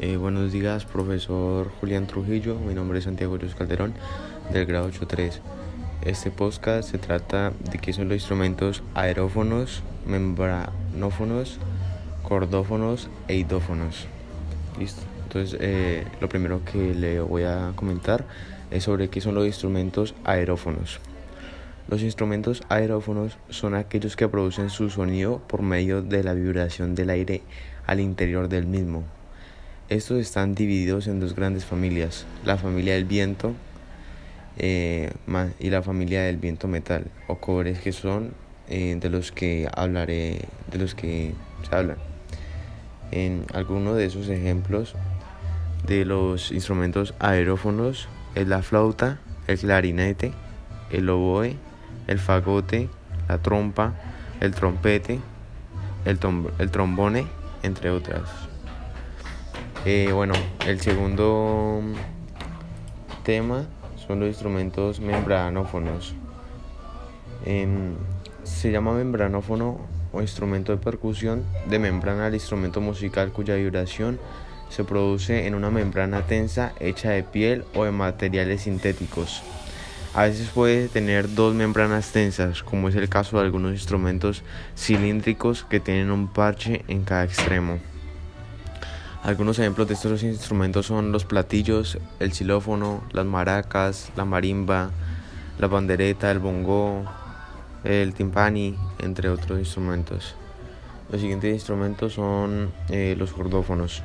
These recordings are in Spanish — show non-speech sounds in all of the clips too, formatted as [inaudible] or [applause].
Eh, buenos días, profesor Julián Trujillo. Mi nombre es Santiago Luz Calderón, del grado 8.3. Este podcast se trata de qué son los instrumentos aerófonos, membranófonos, cordófonos e idófonos. Listo. Entonces, eh, lo primero que le voy a comentar es sobre qué son los instrumentos aerófonos. Los instrumentos aerófonos son aquellos que producen su sonido por medio de la vibración del aire al interior del mismo. Estos están divididos en dos grandes familias, la familia del viento eh, y la familia del viento metal o cobres que son eh, de los que hablaré, de los que se hablan. En alguno de esos ejemplos de los instrumentos aerófonos es la flauta, el clarinete, el oboe, el fagote, la trompa, el trompete, el, el trombone, entre otras. Eh, bueno, el segundo tema son los instrumentos membranófonos. Em, se llama membranófono o instrumento de percusión de membrana al instrumento musical cuya vibración se produce en una membrana tensa hecha de piel o de materiales sintéticos. A veces puede tener dos membranas tensas, como es el caso de algunos instrumentos cilíndricos que tienen un parche en cada extremo. Algunos ejemplos de estos instrumentos son los platillos, el xilófono, las maracas, la marimba, la bandereta, el bongo, el timpani, entre otros instrumentos. Los siguientes instrumentos son eh, los cordófonos.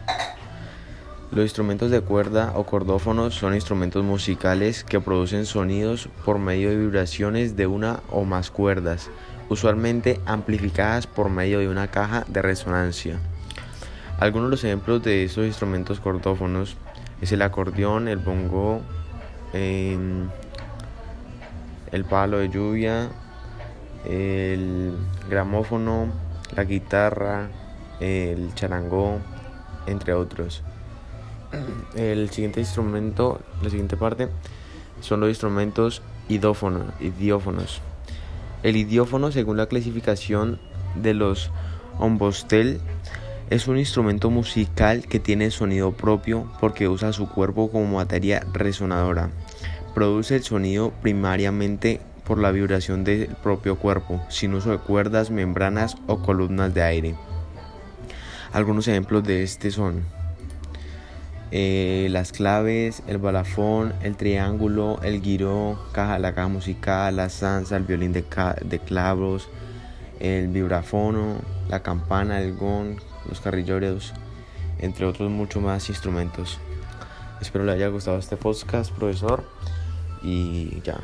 Los instrumentos de cuerda o cordófonos son instrumentos musicales que producen sonidos por medio de vibraciones de una o más cuerdas, usualmente amplificadas por medio de una caja de resonancia. Algunos de los ejemplos de estos instrumentos cordófonos es el acordeón, el bongo, em, el palo de lluvia, el gramófono, la guitarra, el charangó, entre otros. [clears throat] El siguiente instrumento, la siguiente parte, son los instrumentos idófonos, idiófonos. El idiófono, según la clasificación de los ombostel, es un instrumento musical que tiene sonido propio porque usa su cuerpo como materia resonadora. Produce el sonido primariamente por la vibración del propio cuerpo, sin uso de cuerdas, membranas o columnas de aire. Algunos ejemplos de este son eh, las claves, el balafón, el triángulo, el guiro, caja, la caja musical, la zanza, el violín de, de clavos, el vibrafono, la campana, el gong, los carrillones, entre otros muchos más instrumentos. Espero le haya gustado este podcast, profesor, y ya.